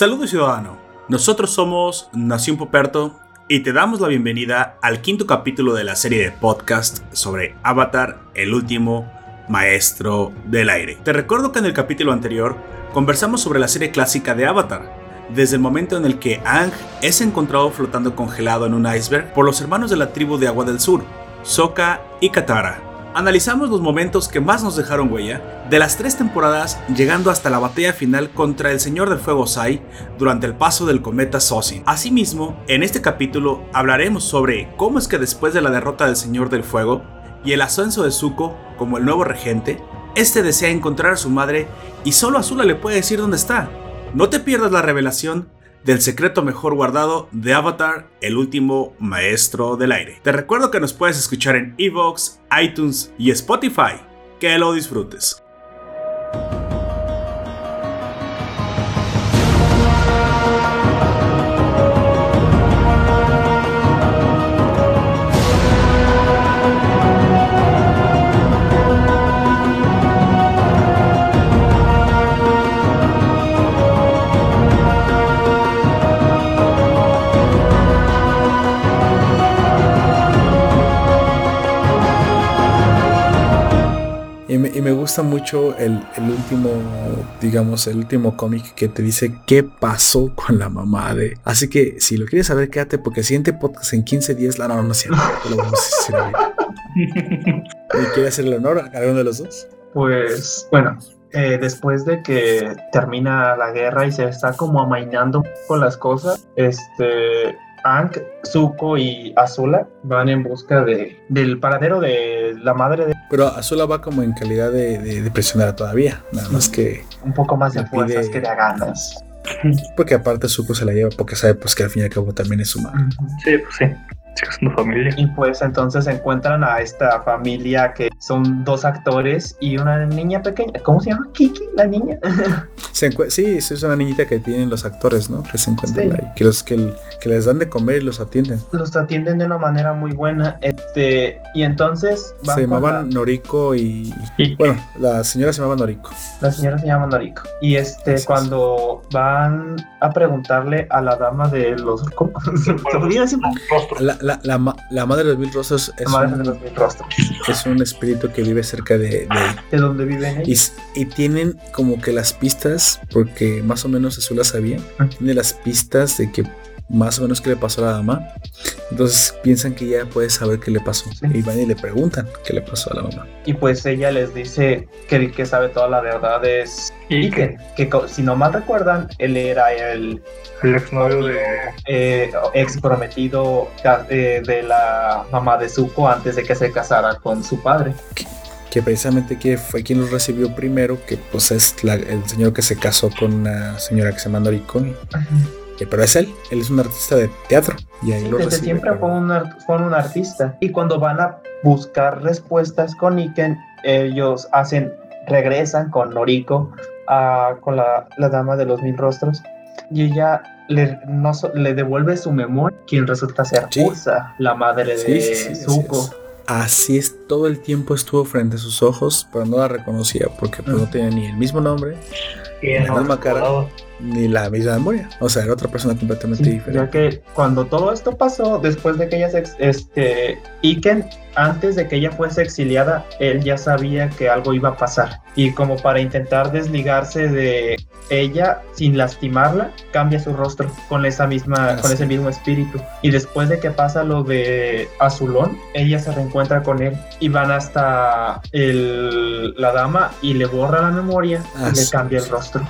Saludos ciudadano, nosotros somos Nación Poperto y te damos la bienvenida al quinto capítulo de la serie de podcast sobre Avatar, el último maestro del aire. Te recuerdo que en el capítulo anterior conversamos sobre la serie clásica de Avatar, desde el momento en el que Ang es encontrado flotando congelado en un iceberg por los hermanos de la tribu de Agua del Sur, Sokka y Katara, Analizamos los momentos que más nos dejaron huella de las tres temporadas, llegando hasta la batalla final contra el Señor del Fuego Sai durante el paso del cometa Sosin. Asimismo, en este capítulo hablaremos sobre cómo es que después de la derrota del Señor del Fuego y el ascenso de Zuko como el nuevo regente, este desea encontrar a su madre y solo Azula le puede decir dónde está. No te pierdas la revelación del secreto mejor guardado de Avatar, el último maestro del aire. Te recuerdo que nos puedes escuchar en Evox, iTunes y Spotify. Que lo disfrutes. Me, gusta mucho el, último, digamos, el último cómic que te dice qué pasó con la mamá de. Así que si lo quieres saber, quédate porque el siguiente podcast en 15 días la no, no es lo vamos a ¿Y hacer el honor a cada uno de los dos? Pues bueno, eh, después de que termina la guerra y se está como amainando con las cosas, este Ank, Zuko y Azula van en busca de, del paradero de la madre de... Pero Azula va como en calidad de, de, prisionera todavía, nada más que... Un poco más de fuerzas que de ganas. Porque aparte Zuko se la lleva porque sabe pues que al fin y al cabo también es humano. Sí, pues sí familia. Y pues entonces encuentran a esta familia que son dos actores y una niña pequeña. ¿Cómo se llama? Kiki, la niña. sí, es una niñita que tienen los actores, ¿no? Que se encuentran ahí, que, los, que, les dan de comer y los atienden. Los atienden de una manera muy buena. Este, y entonces. Se llamaban Noriko y, Bueno, la señora se llamaba Noriko. La señora se llama Noriko. Y este, cuando van a preguntarle a la dama de los. ¿Cómo? la, la, la, la, madre de los mil rostros es, un, es un espíritu que vive cerca de, de, de donde viven y, y, tienen como que las pistas, porque más o menos eso la sabía, tiene las pistas de que más o menos qué le pasó a la mamá. Entonces piensan que ella puede saber qué le pasó. Y van y le preguntan qué le pasó a la mamá. Y pues ella les dice que el que sabe toda la verdad es Iken. Que, si no mal recuerdan, él era el, el exnovio de. Eh, ex prometido eh, de la mamá de Zuko antes de que se casara con su padre. Que, precisamente que fue quien los recibió primero, que pues es el señor que se casó con una señora que se llama Pero es él, él es un artista de teatro. Y ahí desde siempre fue, un, un artista. Y cuando van a buscar respuestas con Iken, ellos hacen, regresan con Noriko, con la, dama de los mil rostros, y ella le, no, le devuelve su memoria, quien resulta ser Ursa, la madre de Zuko. Así es, todo el tiempo estuvo frente a sus ojos, pero no la reconocía porque pues, no tenía ni el mismo nombre, ni la misma cara, ni la misma memoria. O sea, era otra persona completamente diferente. Ya que cuando todo esto pasó, después de que ella se, este, Iken, antes de que ella fuese exiliada, él ya sabía que algo iba a pasar. Y como para intentar desligarse de ella sin lastimarla, cambia su rostro con esa misma, con ese mismo espíritu. Y después de que pasa lo de Azulón, ella se reencuentra con él y van hasta el, la dama y le borra la memoria y le cambia el rostro.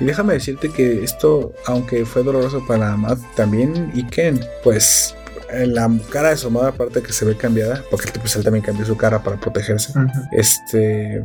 Y déjame decirte que esto, aunque fue doloroso para Amad, también Iken, pues en la cara de su madre, aparte que se ve cambiada, porque pues, él también cambió su cara para protegerse, este.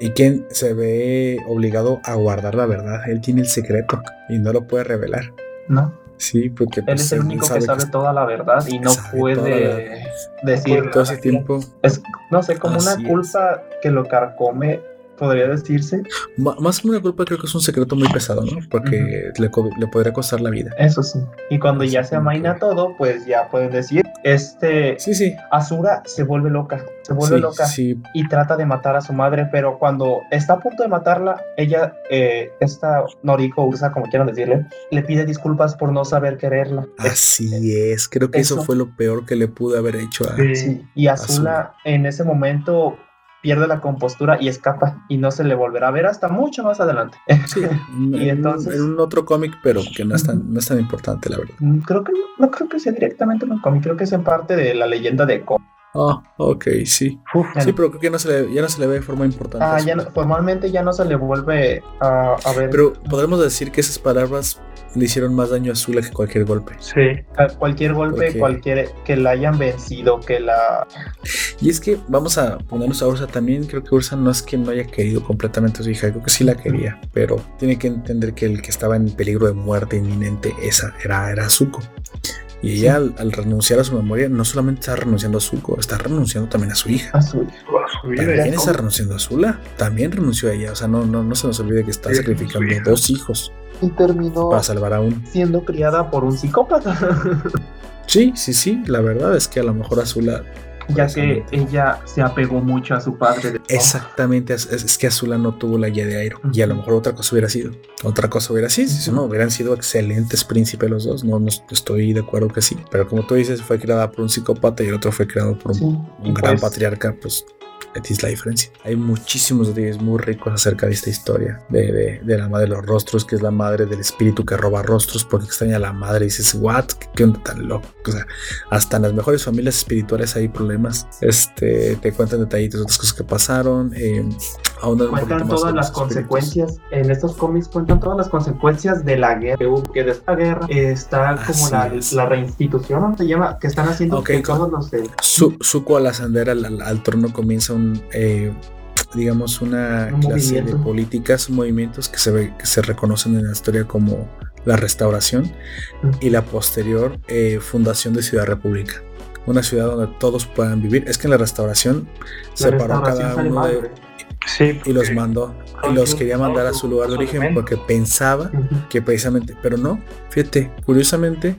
Iken se ve obligado a guardar la verdad. Él tiene el secreto y no lo puede revelar. No. Sí, porque él es pues, el único que sabe toda la verdad y no puede decir todo ese tiempo. Es, no sé, como una culpa que lo carcome podría decirse. Más que una culpa, creo que es un secreto muy pesado, ¿no? Porque le, co- le podría costar la vida. Eso sí. Y cuando ya se amaina todo, pues ya pueden decir, este, Sí, sí. Asura se vuelve loca, se vuelve Sí, loca. sí. y trata de matar a su madre, pero cuando está a punto de matarla, ella, eh, esta Noriko Ursa, como quieran decirle, le pide disculpas por no saber quererla. Así es. Creo que eso, Eso. fue lo peor que le pude haber hecho a. Sí. Sí, Y Azula en ese momento pierde la compostura y escapa y no se le volverá a ver hasta mucho más adelante. Sí, en, Y en entonces- un, en un otro cómic, pero que no es, tan, no es tan importante, la verdad. Mm, creo que no creo que sea directamente en un cómic, creo que es en parte de la leyenda de Ko. Ah, ok, sí. Uf, Sí, pero creo que no se le, ya no se le ve de forma importante. Ah, ya no- formalmente ya no se le vuelve a, a ver Pero podremos decir que esas palabras le hicieron más daño a Zula que cualquier golpe. sí. cualquier golpe, Porque- cualquier que la hayan vencido, que la Y es que vamos a ponernos a Ursa también. Creo que Ursa no es que no haya querido completamente a su hija, creo que sí la quería, pero tiene que entender que el que estaba en peligro de muerte inminente esa era, era Zuko. Y ella, al, al renunciar a su memoria, no solamente está renunciando a Zuko, está renunciando también a su hija. a su A su vida. También está renunciando a Zula. También renunció a ella. O sea, no, no, no se nos olvide que está Sí, sacrificando su hija. dos hijos y terminó para salvar a uno. siendo criada por un psicópata, Sí, sí, sí. La verdad es que a lo mejor Azula. Ya que ella se apegó mucho a su padre. de- Exactamente. Es, es que Azula no tuvo la guía de Airo. Y a lo mejor otra cosa hubiera sido. Otra cosa hubiera sido. Si no, hubieran sido excelentes príncipes los dos. No, no estoy de acuerdo que sí. Pero como tú dices, fue creada por un psicópata y el otro fue creado por un, Sí, un y gran pues, patriarca. Pues es la diferencia. Hay muchísimos detalles muy ricos acerca de esta historia de, de- de la madre de los rostros, que es la madre del espíritu que roba rostros porque extraña a la madre y dices, ¿what? ¿Qué, qué onda tan loco? O sea, hasta en las mejores familias espirituales hay problemas. Este, te cuentan detallitos de otras cosas que pasaron. Eh, Cuentan todas las espíritus. consecuencias, en estos cómics cuentan todas las consecuencias de la guerra que hubo, que de esta guerra eh, está como Así la, es. la reinstitución, ¿no se llama? Que están haciendo que todos los de- Su, Zuko al ascender al, al- al trono comienza un, eh, digamos, una Un clase de políticas, movimientos que se, ve- que se reconocen en la historia como la restauración y la posterior eh, fundación de Ciudad República. Una ciudad donde todos puedan vivir. Es que en la restauración la separó restauración cada uno mal, de. Sí, y los mandó. Y los quería mandar a su lugar de origen porque pensaba que precisamente, pero no, fíjate, curiosamente,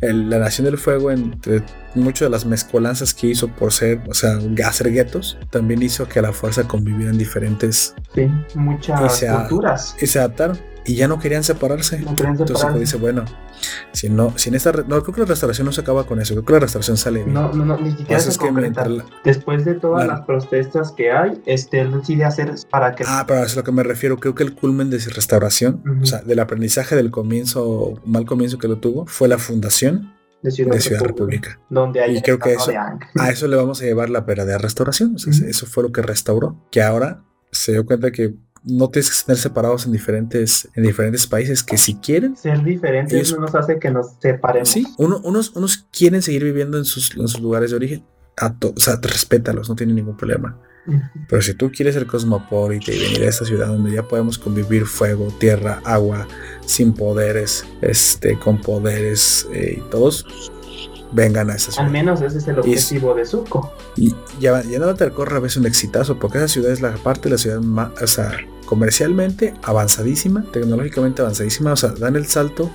el- la Nación del Fuego, entre muchas de las mezcolanzas que hizo por ser, o sea, hacer guetos, también hizo que a la fuerza convivieran diferentes Sí, muchas Y se culturas. y se adaptaron y ya no querían separarse. No querían Entonces separarse. dice, bueno, si no, si en esta, no, creo que la restauración no se acaba con eso, creo que la restauración sale bien. No, no, no, ni siquiera Pues se es que concreta. la- Después de todas la- las protestas que hay, este, él decide hacer para que Ah, pero eso es lo que me refiero. Creo que el culmen de su restauración, o sea, del aprendizaje del comienzo, mal comienzo que lo tuvo, fue la fundación de Ciudad, de Ciudad República, República. donde hay Y creo que eso- de. A eso le vamos a llevar la verdadera restauración. O sea, Ujú. Eso fue lo que restauró. Que ahora se dio cuenta que no tienes que estar separados en diferentes, en diferentes países, que si quieren, Ser diferentes Ellos- no nos hace que nos separemos. sí, uno- unos, unos quieren seguir viviendo en sus, en sus lugares de origen. A to- o sea, respétalos, no tienen ningún problema. Pero si tú quieres ser cosmopolita y venir a esta ciudad donde ya podemos convivir fuego, tierra, agua, sin poderes, este, con poderes eh, y todos, vengan a esta ciudad. Al menos ese es el Y es- objetivo de Zuko. Y ya, ya no te corre a veces un exitazo, porque esa ciudad es la parte de la ciudad más, o sea, comercialmente avanzadísima, tecnológicamente avanzadísima, o sea, dan el salto.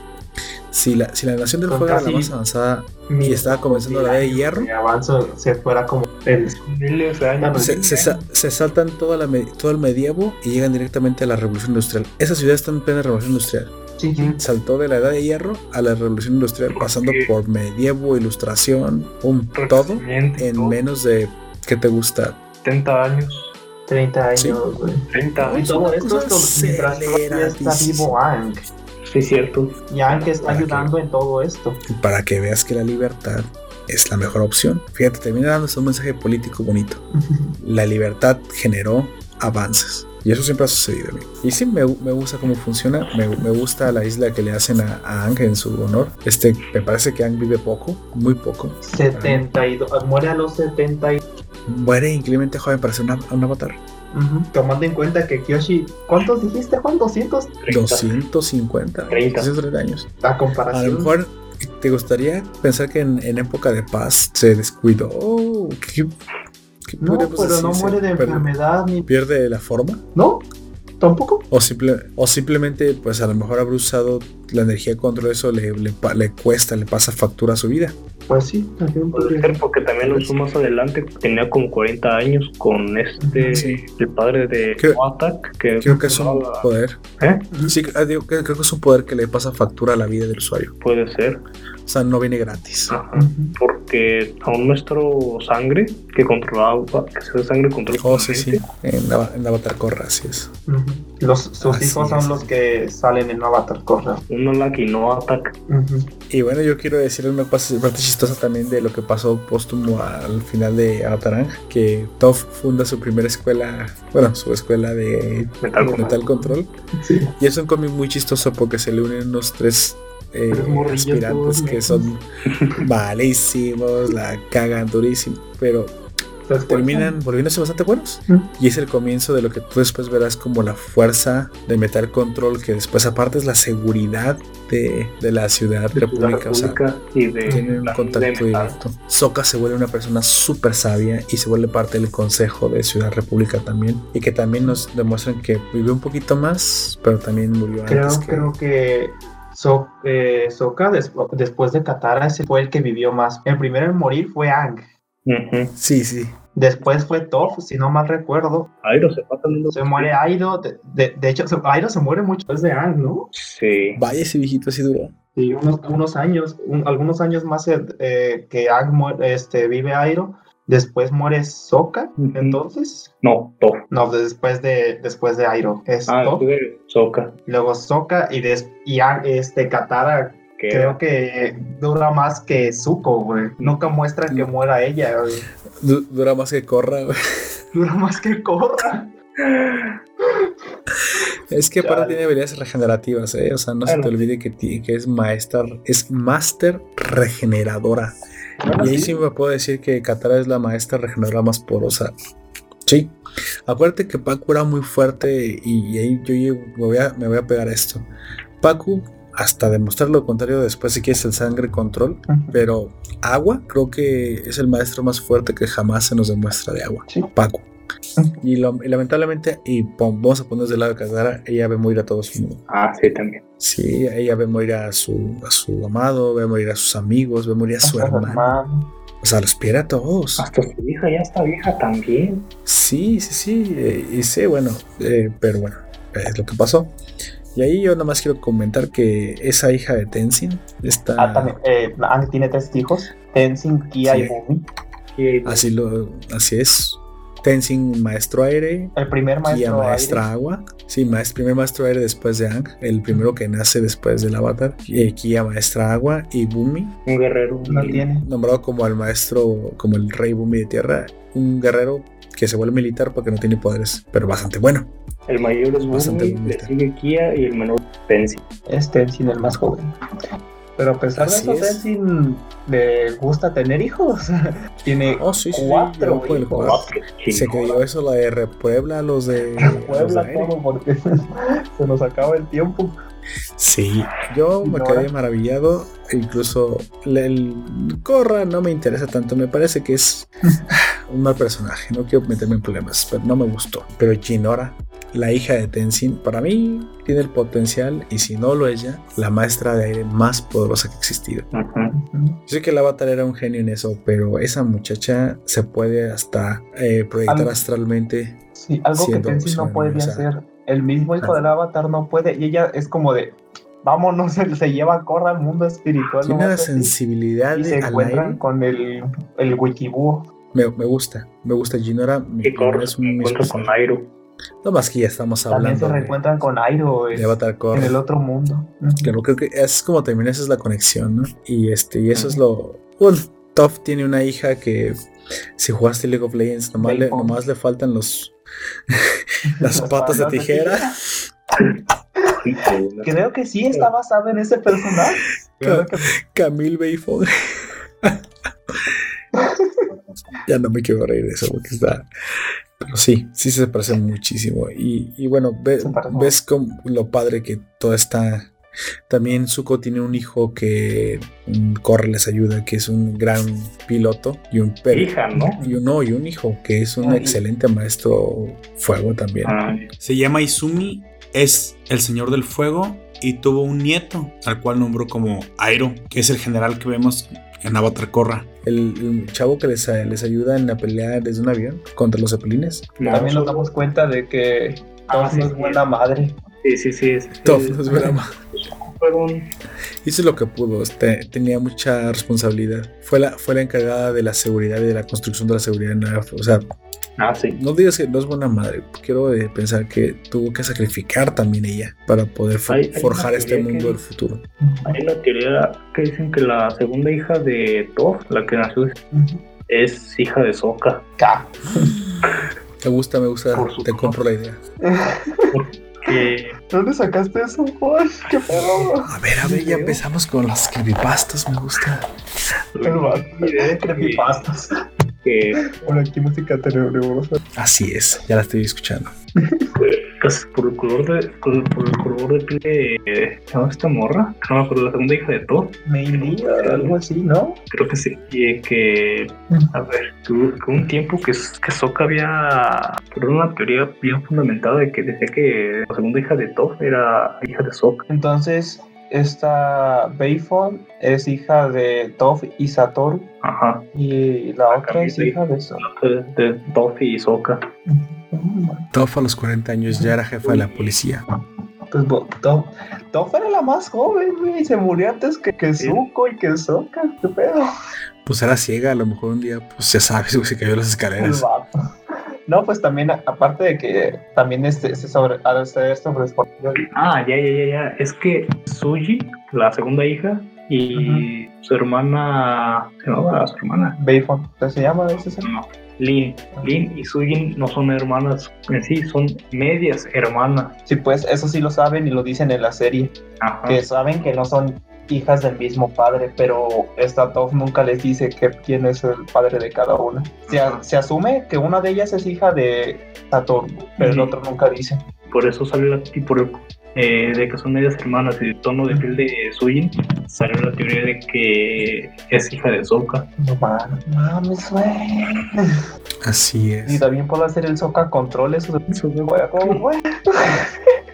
Si la, si la nación del Con fuego era la más avanzada y estaba comenzando la de hierro, avanzo se fuera como el años. se, se sa- se saltan toda la, todo el medievo y llegan directamente a la revolución industrial. Esa ciudad está en plena revolución industrial. Sí, sí. Saltó de la edad de hierro a la revolución industrial, pasando por medievo, ilustración, un todo en todo. menos de, ¿qué te gusta? 70 años, 30 años, Sí. güey. 30 Y años. todo esto es mientras todavía está vivo Aang. Sí, cierto. Y Aang está que- ayudando en todo esto. para que veas que la libertad es la mejor opción. Fíjate, termina dándose un mensaje político bonito. La libertad generó avances. Y eso siempre ha sucedido. amigo. Y sí, me, me gusta cómo funciona. Me, me gusta la isla que le hacen a, a Aang en su honor. Este, me parece que Aang vive poco, muy poco. 72. Muere a los 70. y- Muere increíblemente joven para ser una- un avatar. Tomando en cuenta que Kyoshi. ¿Cuántos dijiste, Juan? 200. 30. 250, 30. 230 años. A A comparación. lo mejor te gustaría pensar que en, en época de paz se descuidó. ¿Qué- ¿Qué No, pero no muere de ¿Pierde- enfermedad ni. ¿Pierde la forma? No, tampoco. O, simple, o simplemente, pues a lo mejor habrá usado la energía contra eso, le, le, le cuesta, le pasa factura a su vida. Pues sí, también Puede ser porque también lo usó más adelante, tenía como 40 años con este, Sí. el padre de Creo- Attack, que Creo que es un controlaba- poder. ¿Eh? Sí, ah, digo, creo que es un poder que le pasa factura a la vida del usuario. Puede ser, O sea, no viene gratis. Ajá. Porque a un nuestro sangre que controlaba, que se sangre controla Oh, sí, sí. En, Ava- en Avatar Korra, así es. Los, sus Así hijos es. son los que salen en Avatar Corra. uno la que no ataca. Y bueno, yo quiero decir una parte chistosa también de lo que pasó póstumo al final de Avatar Ang, que Toph funda su primera escuela, bueno, su escuela de Metal Control. Metal Control. Sí. Y es un cómic muy chistoso porque se le unen unos tres eh, aspirantes que son malísimos, la cagan durísimo, pero terminan volviéndose bastante buenos. Mm. Y es el comienzo de lo que tú después verás como la fuerza de Metal Control, que después aparte es la seguridad de, de la ciudad de la república. O sea, República y de tienen un contacto directo. Sokka se vuelve una persona súper sabia y se vuelve parte del consejo de Ciudad República también. Y que también nos demuestran que vivió un poquito más, pero también murió Creo, antes. que- creo que So- eh, Sokka, des- después de Katara, ese fue el que vivió más. El primero en morir fue Ang. Sí, sí. Después fue Toph, si no mal recuerdo. Airo se pasa Se muere Aido. De, de- de hecho, se- Aido se muere mucho después de Ang, ¿no? Sí. Vaya ese viejito así duró. Sí, unos, unos años, un- algunos años más eh, eh, que Ang este, vive Airo. Después muere Sokka, Ujú. entonces. No, Toph. No, después de, después de Airo. Es Ah, Toph, después de Sokka. luego Sokka y, des, y este, Katara Creo que dura más que Zuko, güey. Nunca muestran que muera ella, güey. Du- dura más que corra, güey. Dura más que Korra. Es que aparte Chale. tiene habilidades regenerativas, ¿eh? O sea, no se te olvide que, ti- que es maestra, es máster regeneradora. Y ahí sí me puedo decir que Katara es la maestra regeneradora más porosa. Sí. Acuérdate que Paku era muy fuerte y, y ahí yo llego- me, voy a, me voy a pegar a esto. Paku, hasta demostrar lo contrario después si quieres el sangre control, pero agua creo que es el maestro más fuerte que jamás se nos demuestra de agua. Sí. Paku. Y, lo- y lamentablemente, y vamos a ponernos del lado de Katara, ella ve morir a todo su mundo. Ah, sí, también. Sí, ella ve morir a su, a su amado, ve morir a sus amigos, ve morir a su hermano. O sea, los pierde a todos. Hasta su hija ya está vieja también. Sí, sí, sí. eh, y sí, bueno, eh, pero bueno, es lo que pasó. Y ahí yo nada más quiero comentar que esa hija de Tenzin está. Ah, también. Eh, Aang tiene tres hijos: Tenzin, Kia Sí. y Bumi. Así, lo, así es. Tenzin, maestro aire. El primer Kia, maestro. maestra aire. agua. Sí, maest- primer maestro aire después de Ang. El primero que nace después del avatar. Eh, Kia, maestra agua. Y Bumi, un guerrero. No tiene. nombrado como el maestro, como el rey Bumi de tierra. Un guerrero que se vuelve militar porque no tiene poderes, pero bastante bueno. El mayor es Bastante Bumi, le sigue Kia y el menor Tenzin. Es Tenzin el más joven. Pero a pesar Así de eso. Tenzin le gusta tener hijos. tiene Oh, sí, sí, cuatro hijos. Se creyó eso la de Repuebla a los de a los todo porque se nos acaba el tiempo. Sí, yo me quedé maravillado. Incluso el, Corra no me interesa tanto. Me parece que es un mal personaje. No quiero meterme en problemas, pero no me gustó. Pero Jinora, la hija de Tenzin, para mí tiene el potencial. Y si no lo es ella, la maestra de aire más poderosa que ha existido. Yo sé que el avatar era un genio en eso, pero esa muchacha se puede hasta eh, proyectar Al- astralmente. Sí, algo que Tenzin no podía hacer. El mismo hijo Ah. del avatar no puede. Y ella es como de. Vámonos, se, se lleva a Corra al mundo espiritual. Tiene sensibilidad Y se al encuentran aire. con el, el Wikibúho. Me, me gusta, me gusta Jinora. mi- Y Korra es se un con especial. No más que ya estamos También se hablando de, reencuentran con Airo de es- Avatar Korra. en el otro mundo. Claro, creo que es como termina, esa es la conexión, ¿no? Y este, y eso es lo. Bueno, Toph tiene una hija que si jugaste League of Legends, nomás, le, nomás le faltan los las patas de tijera. Creo que sí está basado en ese personaje. Que- Camille Bayford. ya no me quiero reír de eso porque está. Pero sí, sí se parece muchísimo. Y, y bueno, ve- ves como lo padre que toda esta También Zuko tiene un hijo que mm, corre, les ayuda, que es un gran piloto y un perro. Hija, ¿no? Y un, no, y un hijo que es un excelente maestro fuego también. Se llama Izumi, es el señor del fuego y tuvo un nieto al cual nombró como Airo, que es el general que vemos en Avatar Korra. El, el chavo que les, les ayuda en la pelea desde un avión contra los zeppelines. También nos damos cuenta de que Ah, sí, no es sí. buena madre. Sí, sí, sí. es- Top, sí, no es broma. fueron- Hizo lo que pudo, este, tenía mucha responsabilidad. Fue la, fue la encargada de la seguridad y de la construcción de la seguridad en la- O sea, Ah, sí. no digas que no es buena madre. Quiero eh, pensar que tuvo que sacrificar también ella para poder Hay- hay forjar este mundo que- del futuro. Hay una teoría que dicen que la segunda hija de Toph, la que nació, es hija de Sokka. Ca- Me gusta, me gusta, Por te compro la idea. ¿Dónde sacaste eso, Juan? ¿Qué pedo? A ver, a ver, ya empezamos con las creepypastas, me gusta. El. Creepypastas. Que Bueno, aquí música tenebrosa. Así es, ya la estoy escuchando. casi por el color de por, por el color de piel de ¿cómo se llama esta morra? No me acuerdo la segunda hija de Toph, Maybe, algo así, ¿no? creo que sí. Y que a ver, hubo un tiempo que, que Sokka había por una teoría bien fundamentada de que decía que la segunda hija de Toph era hija de Sokka. Entonces, esta Bayfon es hija de Toph y Satoru. Ajá. Y la otra es hija de eso. De, de Toph y Sokka. Toph a los 40 años ya era jefa de la policía. Pues bo- Toph, Toph era la más joven, güey. y Se murió antes que, que. Zuko y que Sokka. ¿Qué pedo? Pues era ciega, a lo mejor un día, pues ya sabes, güey, se cayó las El escaleras. vato. No, pues también, aparte de que también este, este sobre, ha de ser sobre Ah, ya, ya, ya, ya. Es que Suji, la segunda hija, y su hermana. ¿Se llamaba su hermana? Bayfon. ¿Qué se llama ese? ser? No. Lin. Lin y Sujin no son hermanas en sí, son medias hermanas. Sí, pues eso sí lo saben y lo dicen en la serie. Ajá. que saben que no son hijas del mismo padre, pero esta Toph nunca les dice que quién es el padre de cada una. Se, a- se asume que una de ellas es hija de Satoru, pero el Ujú. otro nunca dice. Por eso sale la y por eh, de que son medias hermanas y el tono de piel de Sujin, sale la teoría de que es hija de Sokka. No mames, güey. Así Y es. también puedo hacer el Soka control, eso de su huevo, güey.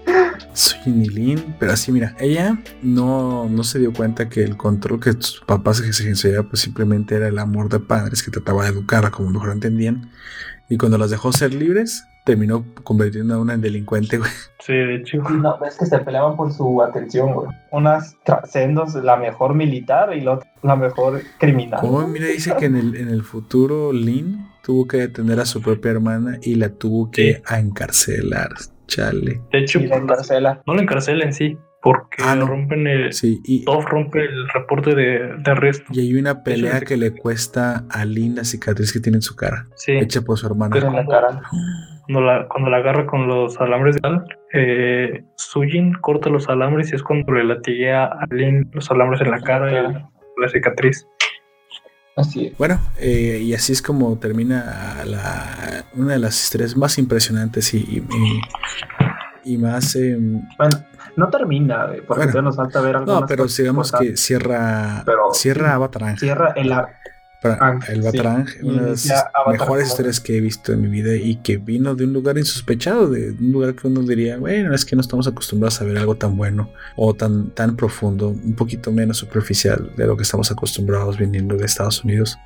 Soy Nilin, pero así mira, ella no, no se dio cuenta que el control que sus papás ejercían pues simplemente era el amor de padres que trataba de educar como mejor entendían. Y cuando las dejó ser libres, terminó convirtiendo a una en delincuente, güey. Sí, de hecho. No, es que se peleaban por su atención, güey. Unas trascendos, la mejor militar y la otra la mejor criminal. Como mira, dice que en el, en el futuro Lin tuvo que detener a su propia hermana y la tuvo que encarcelar. Chale. De hecho, Y la encarcela. no la encarcela en sí, porque Ah, no. rompen el. Sí, y, Toph rompe el reporte de, de arresto. y hay una pelea que le cuesta a Lin la cicatriz que tiene en su cara, Sí. hecha por su hermana. Pero en la cara. Cuando la, cuando la agarra con los alambres de metal, eh, Sujin corta los alambres y es cuando le latiguea a Lin los alambres en la cara y la, la cicatriz. Así es. Bueno, eh, y así es como termina la, una de las historias más impresionantes y, y, más... eh, Bueno, no termina, güey, porque Bueno. nos falta ver algo no, pero digamos que cierra, Pero- cierra Avatar cierra el Ah, el sí. Batarang, una de las mejores historias que he visto en mi vida y que vino de un lugar insospechado, de un lugar que uno diría, bueno, es que no estamos acostumbrados a ver algo tan bueno o tan, tan profundo, un poquito menos superficial de lo que estamos acostumbrados viniendo de Estados Unidos.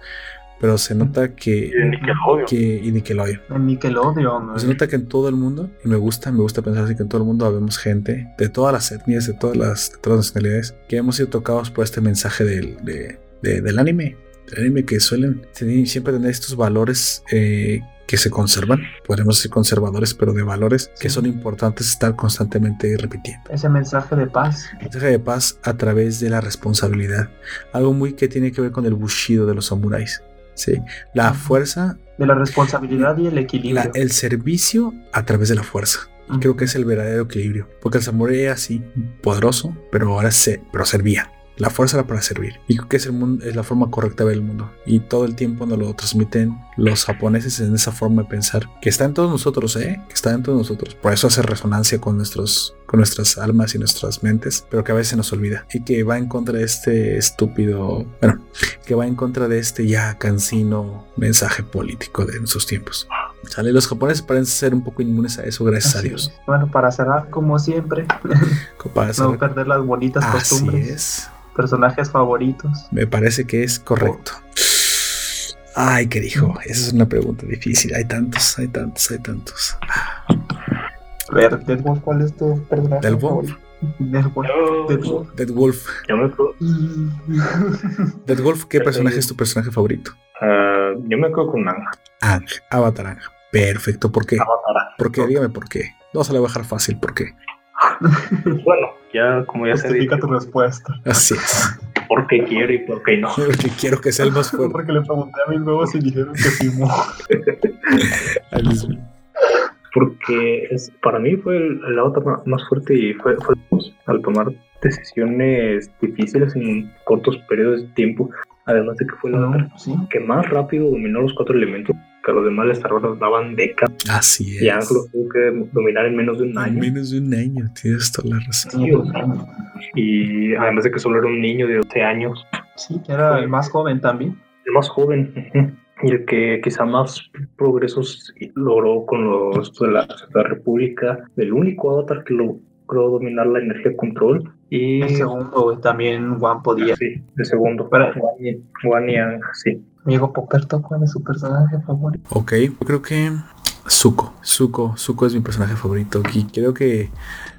Pero se nota que, Y de Nickelodeon. que y Nickelodeon. en Nickelodeon. Pues Se nota que en todo el mundo, y me gusta, me gusta pensar así que en todo el mundo habemos gente de todas las etnias, de todas las, de todas las nacionalidades, que hemos sido tocados por este mensaje del, de- de- del anime. Anime que suelen tener- siempre tener estos valores eh, que se conservan. Podemos ser conservadores, pero de valores que son importantes estar constantemente repitiendo. Ese mensaje de paz. Mensaje de paz a través de la responsabilidad. Algo muy que tiene que ver con el bushido de los samuráis. ¿sí? La fuerza De la responsabilidad y el equilibrio. la- el servicio a través de la fuerza. Y creo que es el verdadero equilibrio. Porque el samurái era así, poderoso, pero ahora se, pero servía. La fuerza era para servir. Y creo que es, el mundo, es la forma correcta de ver el mundo. Y todo el tiempo nos lo transmiten los japoneses en esa forma de pensar. Que está en todos nosotros, ¿eh? Que está en todos nosotros. Por eso hace resonancia con, nuestros, con nuestras almas y nuestras mentes. Pero que a veces nos olvida. Y que va en contra de este estúpido... Bueno, que va en contra de este ya cansino mensaje político de nuestros tiempos. ¿Sale? Los japoneses parecen ser un poco inmunes a eso, gracias a Dios. Bueno, para cerrar, como siempre, Para no perder las bonitas Así costumbres. es. Personajes favoritos. Me parece que es correcto. Ay, ¿qué dijo? Esa es una pregunta difícil. Hay tantos, hay tantos, hay tantos. A ver, Deadwolf, ¿cuál es tu personaje favorito? Deadwolf. Yo, Deadwolf. Dead Wolf. yo me acuerdo, Dead Wolf, ¿qué personaje es tu personaje favorito? ah, yo me acuerdo con Anja. Ang, Avatar Ang. Perfecto, ¿por qué? Avatar. ¿Por qué? Dígame por qué. No se la voy a dejar fácil, ¿por qué? Bueno, ya como ya se Justifica dice, tu respuesta. Así es. porque quiero y porque no. Porque quiero que sea el más fuerte. Porque le pregunté a mis huevos y dijeron que mismo. Porque es, para mí fue avatar ma- más fuerte y fue, al tomar decisiones difíciles en cortos periodos de tiempo. Además de que fue sí. que más rápido dominó los cuatro elementos, que los demás les tardaban décadas. Así Y es. lo tuvo que dominar en menos de un En año. menos de un año, tienes toda la razón. Sí, o sea, y además de que solo era un niño de 12 años, Sí, que era el más joven también. el más joven. Y el que quizá más progresos logró con los de la Segunda República, el único avatar que logró dominar la energía control. Y El segundo, también Juan podía. sí, el segundo, Pero- Juan y Ang, sí. Amigo Poperto, ¿cuál es su personaje favorito? Ok, yo creo que Zuko. Zuko, Zuko es mi personaje favorito. Y creo que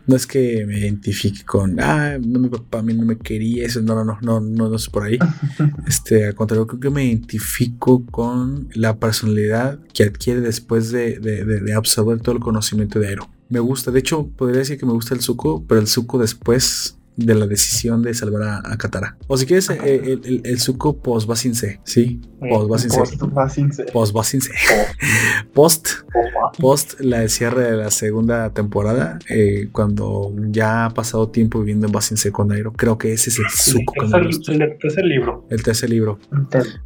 no es que me identifique con, ah, no, mi papá a mí no me quería, eso, no, no, no, no, no, no es por ahí. Este, al contrario, creo que me identifico con la personalidad que adquiere después de, de, de- de absorber todo el conocimiento de Aero. Me gusta, de hecho, podría decir que me gusta el Zuko, pero el Zuko después de la decisión de salvar a, a Katara. O si quieres, eh, el, el, el Zuko post Basinse, ¿sí? Post Basinse. Post sincero. Post Basinse. Post post la cierre de la segunda temporada, eh, cuando ya ha pasado tiempo viviendo en Basin con Nairo, creo que ese es el gusta. el tercer libro. El tercer libro.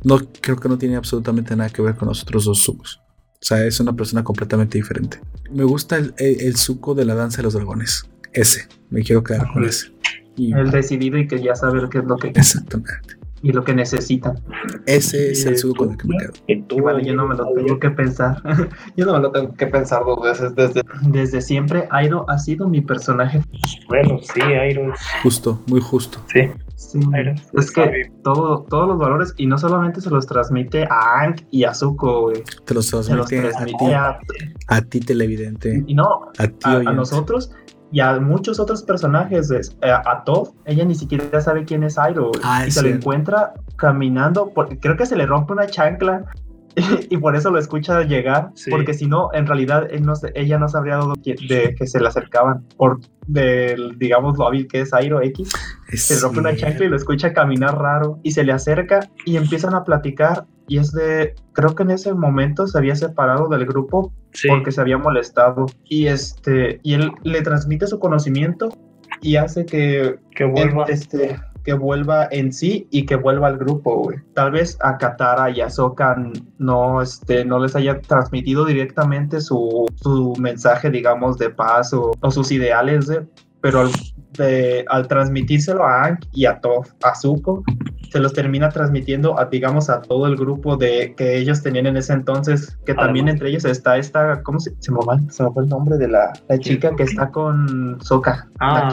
No, creo que no tiene absolutamente nada que ver con los otros dos Zukos. O sea, es una persona completamente diferente. Me gusta el, el, el Zuko de la danza de los dragones. Ese. Me quiero quedar con ese. Y- El decidido y que ya sabe qué es lo que exactamente. y lo que necesitan. Ese es el Zuko con el que me quedo. Y Igual yo no me lo tengo que pensar. yo no me lo tengo que pensar dos veces. Desde, desde siempre, Airo ha sido mi personaje. Bueno, sí, Iron. Justo, muy justo. Sí, Sí, es que todo, todos los valores, y no solamente se los transmite a Ang y a Zuko, güey, Te los se los transmite a transmite ti, a, a ti televidente, y no, a ti a, nosotros y a muchos otros personajes. es- A, Toph, ella ni siquiera sabe quién es güey, Ah, y se lo cierto. encuentra caminando, porque creo que se le rompe una chancla. Y por eso lo escucha llegar, Sí. porque si no, en realidad él no ella no se habría dado de que se le acercaban por del, digamos, lo hábil que es Airo X. Es se rompe una chancla y lo escucha caminar raro y se le acerca y empiezan a platicar y es de, creo que en ese momento se había separado del grupo sí. porque se había molestado y este, y él le transmite su conocimiento y hace que que vuelva. este, que vuelva en sí y que vuelva al grupo, güey. Tal vez a Katara y a Sokka no, este, no les haya transmitido directamente su, su mensaje, digamos, de paz o, o sus ideales, de- pero al, de- al transmitírselo a Aang y a Toph, a Zuko, se los termina transmitiendo a, digamos, a todo el grupo de que ellos tenían en ese entonces, que también entre ellos está esta, ¿cómo se, se me va? Se me fue el nombre de la, la chica que está con Sokka, la Ah.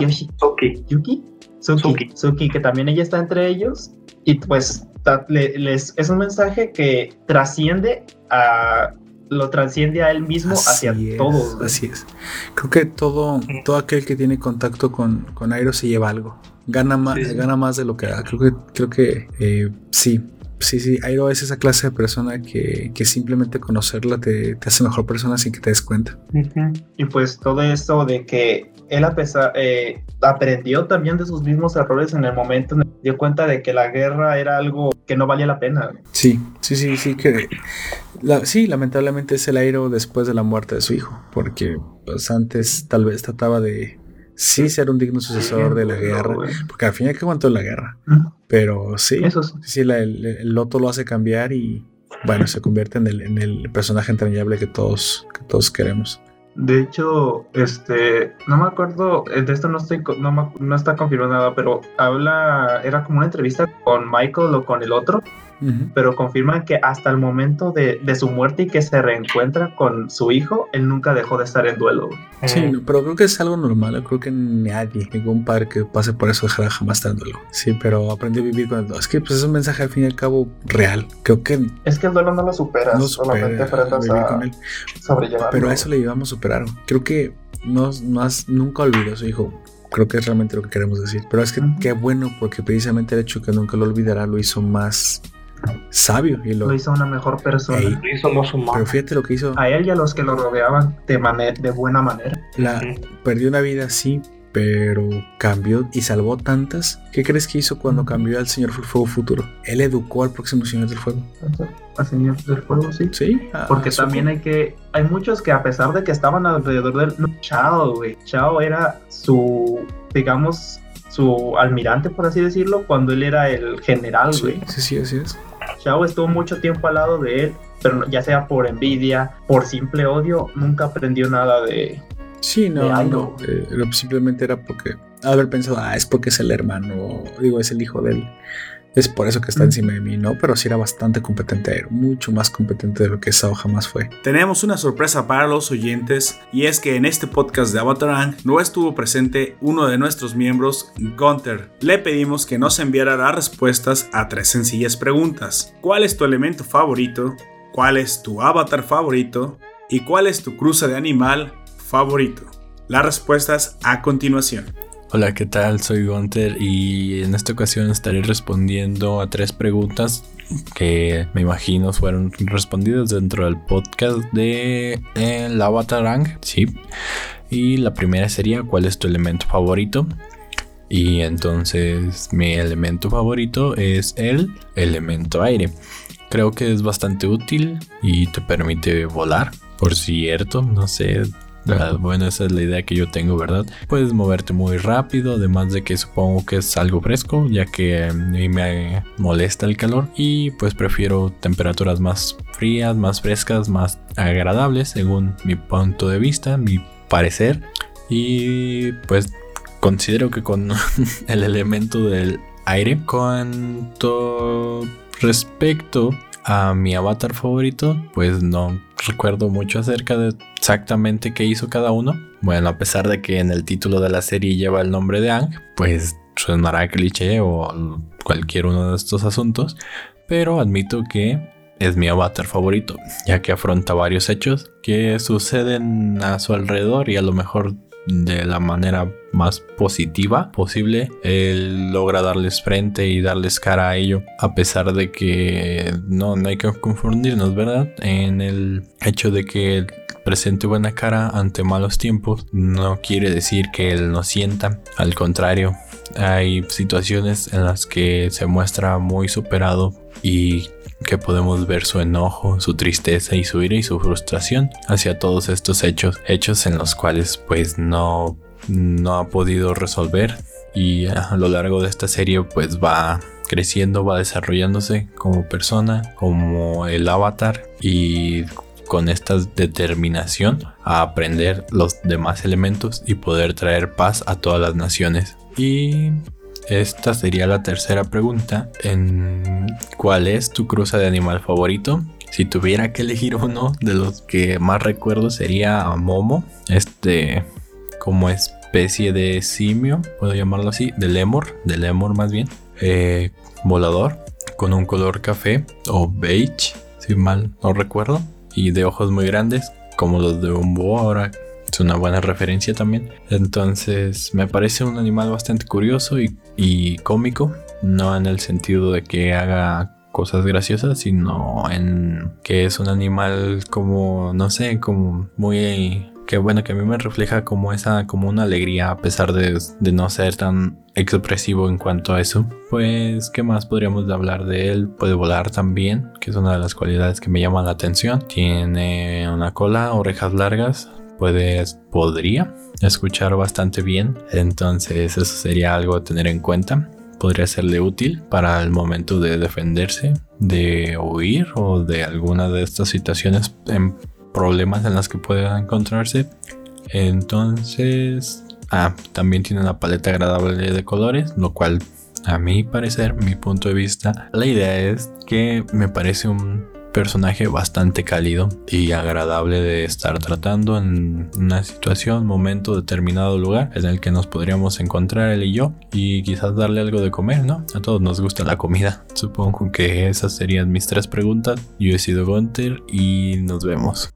Yuki, Suki, Suki. Que también ella está entre ellos y pues ta- le- les, es un mensaje que trasciende a lo trasciende a él mismo hacia es, todos. Así es. Creo que todo, todo aquel que tiene contacto con, con Airo se lleva algo. Gana más, Sí, gana más de lo que da. Creo que, creo que eh, sí. Sí, sí, Airo es esa clase de persona que, que simplemente conocerla te, te hace mejor persona sin que te des cuenta. Y pues todo esto de que él a pesar, eh, aprendió también de sus mismos errores en el momento en el que dio cuenta de que la guerra era algo que no valía la pena. Sí, sí, sí, sí, que la- sí, lamentablemente es el Airo después de la muerte de su hijo, porque pues antes tal vez trataba de sí ser un digno sucesor de la guerra, porque al final que aguantó la guerra. Pero sí, Eso sí, el, loto lo hace cambiar y bueno, se convierte en el, en el personaje entrañable que todos, que todos queremos. De hecho, este, no me acuerdo, eh, de esto no estoy, no, no está confirmado nada, pero habla, era como una entrevista con Michael o con el otro, pero confirman que hasta el momento de, su muerte y que se reencuentra con su hijo, él nunca dejó de estar en duelo. Sí, eh. pero creo que es algo normal. Creo que nadie, ningún padre que pase por eso dejará jamás estar en duelo. Sí, pero aprendí a vivir con el duelo. Es que pues, es un mensaje al fin y al cabo real. Creo que. Es que el duelo no lo superas. No solamente aprendes a con él. Pero a eso le llevamos a superar. Creo que no, nunca olvidó a su hijo creo que es realmente lo que queremos decir. Pero es que qué bueno, porque precisamente el hecho que nunca lo olvidará lo hizo más sabio y lo, hizo una mejor persona. lo hizo más humano. Pero fíjate lo que hizo. A él y a los que lo rodeaban de, de buena manera. La, Perdió una vida, sí, pero cambió y salvó tantas. ¿Qué crees que hizo cuando cambió al Señor del Fuego Futuro? Él educó al próximo Señor del Fuego. Al Señor del Fuego, sí. Sí. Porque también hay que. Hay muchos que, a pesar de que estaban alrededor del. No, Chao, güey. Chao era su. Digamos, su almirante, por así decirlo, cuando él era el general, güey. Sí, sí, así es. Chao estuvo mucho tiempo al lado de él, pero ya sea por envidia, por simple odio, nunca aprendió nada de. Sí, no, no. Eh, simplemente era porque haber pensado, ah, es porque es el hermano, digo, es el hijo de él es por eso que está encima de mí, ¿no? Pero sí era bastante competente, mucho más competente de lo que Sao jamás fue. Tenemos una sorpresa para los oyentes y es que en este podcast de Avatarang no estuvo presente uno de nuestros miembros, Gunther. Le pedimos que nos enviara las respuestas a tres sencillas preguntas. ¿Cuál es tu elemento favorito? ¿Cuál es tu avatar favorito? ¿Y cuál es tu cruza de animal favorito? Las respuestas a continuación. Hola, ¿qué tal? Soy Gunter y en esta ocasión estaré respondiendo a tres preguntas que me imagino fueron respondidas dentro del podcast de el Avatarang, sí. Y la primera sería ¿cuál es tu elemento favorito? Y entonces mi elemento favorito es el elemento aire. Creo que es bastante útil y te permite volar. Por cierto, no sé, bueno, esa es la idea que yo tengo, ¿verdad? Puedes moverte muy rápido, además de que supongo que es algo fresco, ya que mí me molesta el calor y pues prefiero temperaturas más frías, más frescas, más agradables, según mi punto de vista, mi parecer. Y pues considero que con el elemento del aire, cuanto respecto a mi avatar favorito, pues no recuerdo mucho acerca de exactamente qué hizo cada uno. Bueno, a pesar de que en el título de la serie lleva el nombre de Ang, pues sonará cliché o cualquier uno de estos asuntos, pero admito que es mi avatar favorito, ya que afronta varios hechos que suceden a su alrededor y a lo mejor de la manera más positiva posible, él logra darles frente y darles cara a ello, a pesar de que no, hay que confundirnos, ¿verdad? En el hecho de que presente buena cara ante malos tiempos no quiere decir que él no sienta, al contrario, hay situaciones en las que se muestra muy superado y que podemos ver su enojo, su tristeza y su ira y su frustración hacia todos estos hechos, hechos en los cuales pues no, no ha podido resolver y a lo largo de esta serie pues va creciendo, va desarrollándose como persona, como el avatar y con esta determinación a aprender los demás elementos y poder traer paz a todas las naciones. Y esta sería la tercera pregunta. En ¿Cuál es tu cruza de animal favorito? Si tuviera que elegir uno de los que más recuerdo sería a Momo. Este como especie de simio, puedo llamarlo así, de lemur, de lemur más bien. Eh, volador, con un color café o beige, si mal no recuerdo. Y de ojos muy grandes, como los de un búho ahora es una buena referencia también. Entonces me parece un animal bastante curioso y, cómico, no en el sentido de que haga cosas graciosas, sino en que es un animal como, no sé, como muy... Que bueno, que a mí me refleja como esa, como una alegría a pesar de, de no ser tan expresivo en cuanto a eso. Pues, ¿qué más podríamos hablar de él? Puede volar también, que es una de las cualidades que me llaman la atención. Tiene una cola, orejas largas, puedes, podría escuchar bastante bien. Entonces eso sería algo a tener en cuenta. Podría serle útil para el momento de defenderse, de huir o de alguna de estas situaciones problemas en las que pueda encontrarse. Entonces, ah, también tiene una paleta agradable de colores, lo cual a mi parecer, mi punto de vista, la idea es que me parece un personaje bastante cálido y agradable de estar tratando en una situación, momento, determinado lugar en el que nos podríamos encontrar él y yo y quizás darle algo de comer, ¿no? A todos nos gusta la comida. Supongo que esas serían mis tres preguntas. Yo he sido Gunter y nos vemos.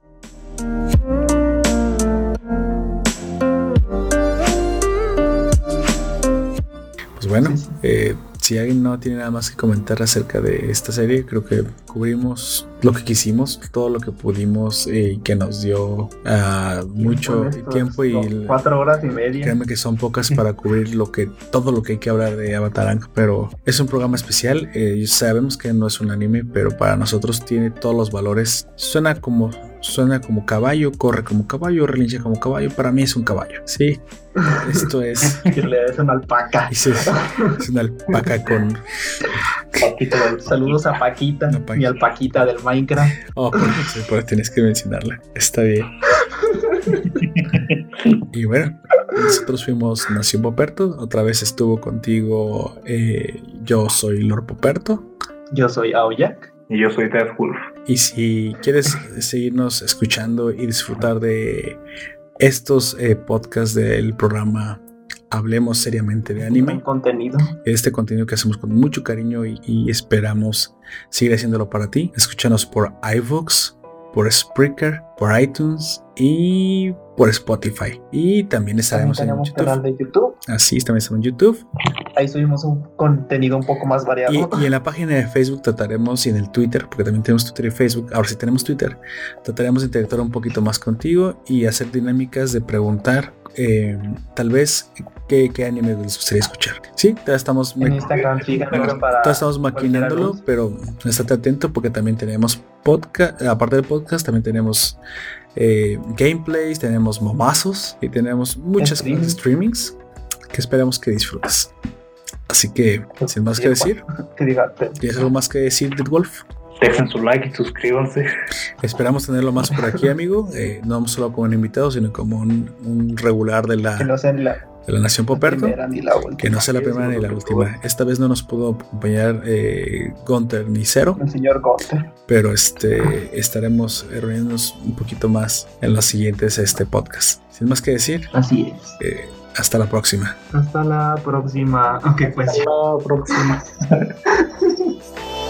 Bueno, eh, si alguien no tiene nada más que comentar acerca de esta serie, creo que cubrimos lo que quisimos, todo lo que pudimos y que nos dio uh, mucho tiempo y cuatro horas y media. Créanme que son pocas para cubrir lo que todo lo que hay que hablar de Avatar, pero es un programa especial. Eh, sabemos que no es un anime, pero para nosotros tiene todos los valores. Suena como suena como caballo, corre como caballo, relincha como caballo. Para mí es un caballo. Sí, esto es. es una alpaca. Es, es una alpaca con. Saludos a Paquita y al Paquita del Minecraft. Oh, pues, tienes que mencionarla. Está bien. y bueno, nosotros fuimos Nación Poperto. Otra vez estuvo contigo. Eh, yo soy Lord Poperto. Yo soy Aoyak. Y yo soy Death Wolf. Y si quieres seguirnos escuchando y disfrutar de estos eh, podcasts del programa Hablemos seriamente de anime. Contenido. Este contenido que hacemos con mucho cariño y, y esperamos seguir haciéndolo para ti. Escúchanos por iVoox, por Spreaker, por iTunes y por Spotify. Y también estaremos también en YouTube. canal de YouTube. Así, también estamos en YouTube. Ahí subimos un contenido un poco más variado. Y, y, en la página de Facebook trataremos, y en el Twitter, porque también tenemos Twitter y Facebook, ahora sí tenemos Twitter, trataremos de interactuar un poquito más contigo y hacer dinámicas de preguntar, eh, tal vez, qué, qué anime les gustaría escuchar. Sí, ya estamos, en Instagram, fíjate, para estamos maquinándolo, pero estate atento porque también tenemos podcast, aparte del podcast, también tenemos eh, gameplays, tenemos momazos y tenemos muchas Streaming. streamings que esperamos que disfrutes. Así que, sin más que decir, ¿tienes algo más que decir, Dead Wolf? Dejen su like y suscríbanse. Esperamos tenerlo más por aquí, amigo. Eh, no solo como un invitado, sino como un, un regular de la, que no la, de la Nación Poperto. primera ni la última. Que no sea la primera ni la última. Esta vez no nos pudo acompañar eh, Gunter ni Cero, El señor Gunter. pero este estaremos reuniéndonos un poquito más en los siguientes este podcast. Sin más que decir, Así es. eh, hasta la próxima. Hasta la próxima. Ok, pues. Hasta la próxima.